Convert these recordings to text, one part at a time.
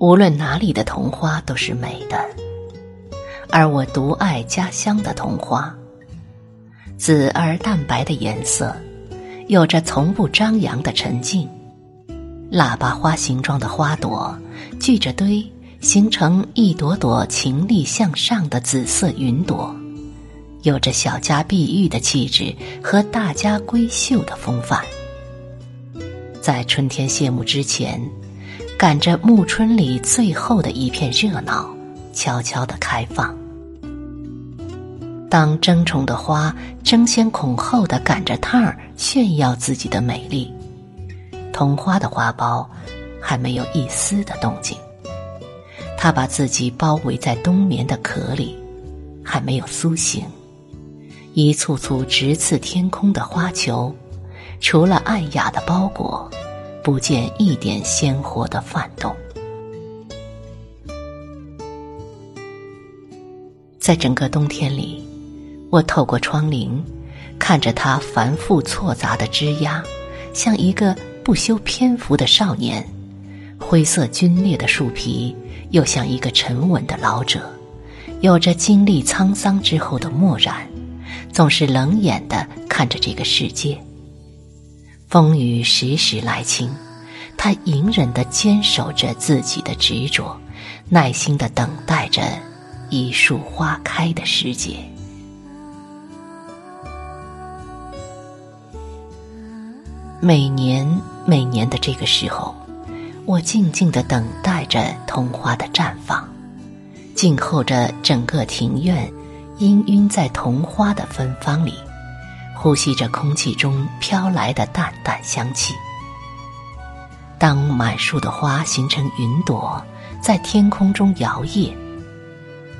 无论哪里的桐花都是美的，而我独爱家乡的桐花。紫而淡白的颜色，有着从不张扬的沉静。喇叭花形状的花朵聚着堆，形成一朵朵情丽向上的紫色云朵，有着小家碧玉的气质和大家闺秀的风范。在春天谢幕之前，赶着暮春里最后的一片热闹，悄悄地开放。当争宠的花争先恐后地赶着趟儿炫耀自己的美丽。桐花的花苞还没有一丝的动静，它把自己包围在冬眠的壳里，还没有苏醒。一簇簇直刺天空的花球，除了暗哑的包裹，不见一点鲜活的泛动。在整个冬天里，我透过窗棂，看着它繁复错杂的枝桠，像一个。不修篇幅的少年，灰色皲裂的树皮，又像一个沉稳的老者，有着经历沧桑之后的漠然，总是冷眼的看着这个世界。风雨时时来侵，他隐忍的坚守着自己的执着，耐心的等待着一树花开的时节。每年每年的这个时候，我静静的等待着桐花的绽放，静候着整个庭院氤氲在桐花的芬芳里，呼吸着空气中飘来的淡淡香气。当满树的花形成云朵，在天空中摇曳，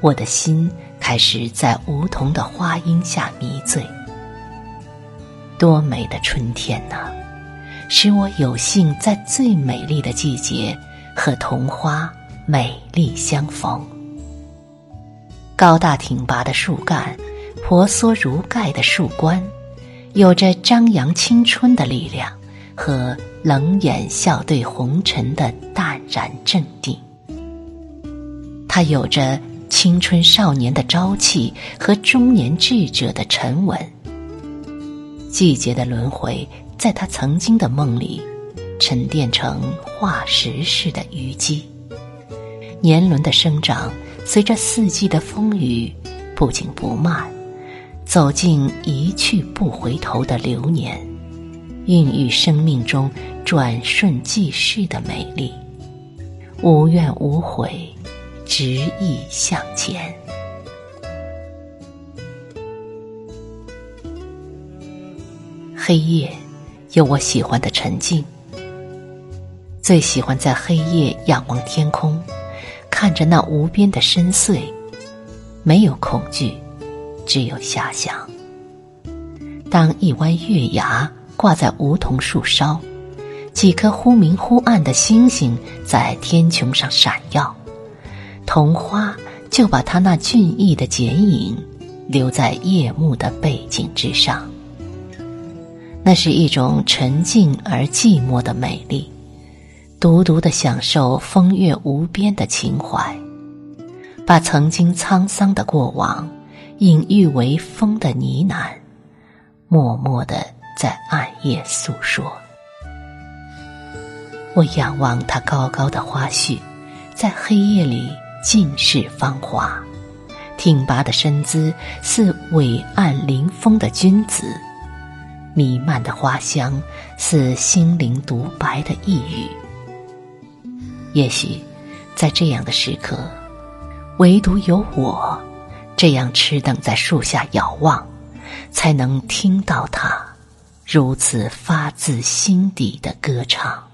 我的心开始在梧桐的花荫下迷醉。多美的春天呐！使我有幸在最美丽的季节和桐花美丽相逢。高大挺拔的树干，婆娑如盖的树冠，有着张扬青春的力量和冷眼笑对红尘的淡然镇定。他有着青春少年的朝气和中年智者的沉稳。季节的轮回。在他曾经的梦里，沉淀成化石似的虞姬。年轮的生长，随着四季的风雨，不紧不慢，走进一去不回头的流年，孕育生命中转瞬即逝的美丽。无怨无悔，执意向前。黑夜。有我喜欢的沉静，最喜欢在黑夜仰望天空，看着那无边的深邃，没有恐惧，只有遐想。当一弯月牙挂在梧桐树梢，几颗忽明忽暗的星星在天穹上闪耀，桐花就把它那俊逸的剪影留在夜幕的背景之上。那是一种沉静而寂寞的美丽，独独的享受风月无边的情怀，把曾经沧桑的过往隐喻为风的呢喃，默默的在暗夜诉说。我仰望它高高的花序，在黑夜里尽是芳华，挺拔的身姿似伟岸凌风的君子。弥漫的花香，似心灵独白的呓语。也许，在这样的时刻，唯独有我，这样痴等在树下遥望，才能听到它如此发自心底的歌唱。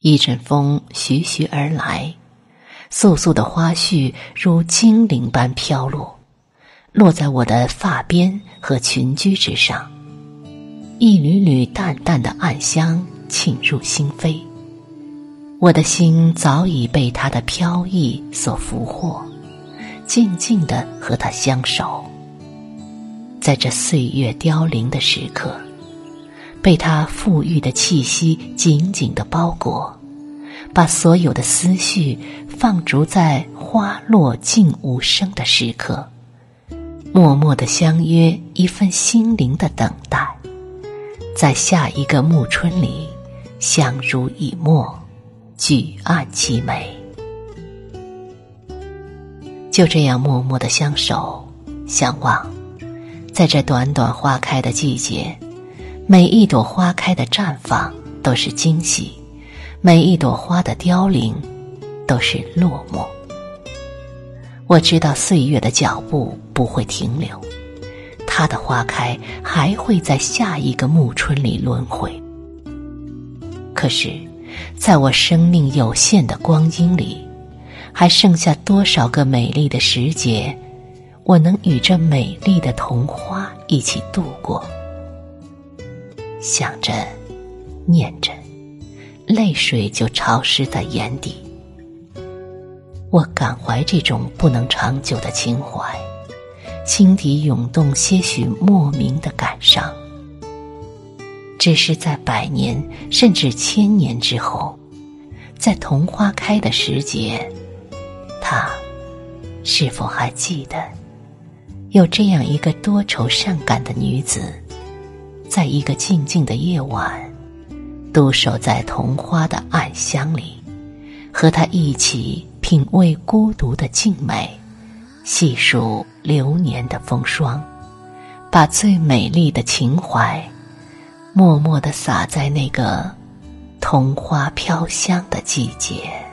一阵风徐徐而来，簌簌的花絮如精灵般飘落。落在我的发边和裙裾之上，一缕缕淡淡的暗香沁入心扉。我的心早已被他的飘逸所俘获，静静的和他相守。在这岁月凋零的时刻，被他馥郁的气息紧紧的包裹，把所有的思绪放逐在花落静无声的时刻，默默的相约一份心灵的等待，在下一个暮春里相濡以沫，举案齐眉。就这样默默的相守相望，在这短短花开的季节。每一朵花开的绽放都是惊喜，每一朵花的凋零都是落寞。我知道岁月的脚步不会停留，它的花开还会在下一个暮春里轮回。可是，在我生命有限的光阴里，还剩下多少个美丽的时节，我能与这美丽的童花一起度过？想着，念着，泪水就潮湿在眼底。我感怀这种不能长久的情怀，心底涌动些许莫名的感伤。只是在百年甚至千年之后，在桐花开的时节，他是否还记得有这样一个多愁善感的女子？在一个静静的夜晚，独守在桐花的暗香里，和他一起品味孤独的静美，细数流年的风霜，把最美丽的情怀，默默地洒在那个桐花飘香的季节。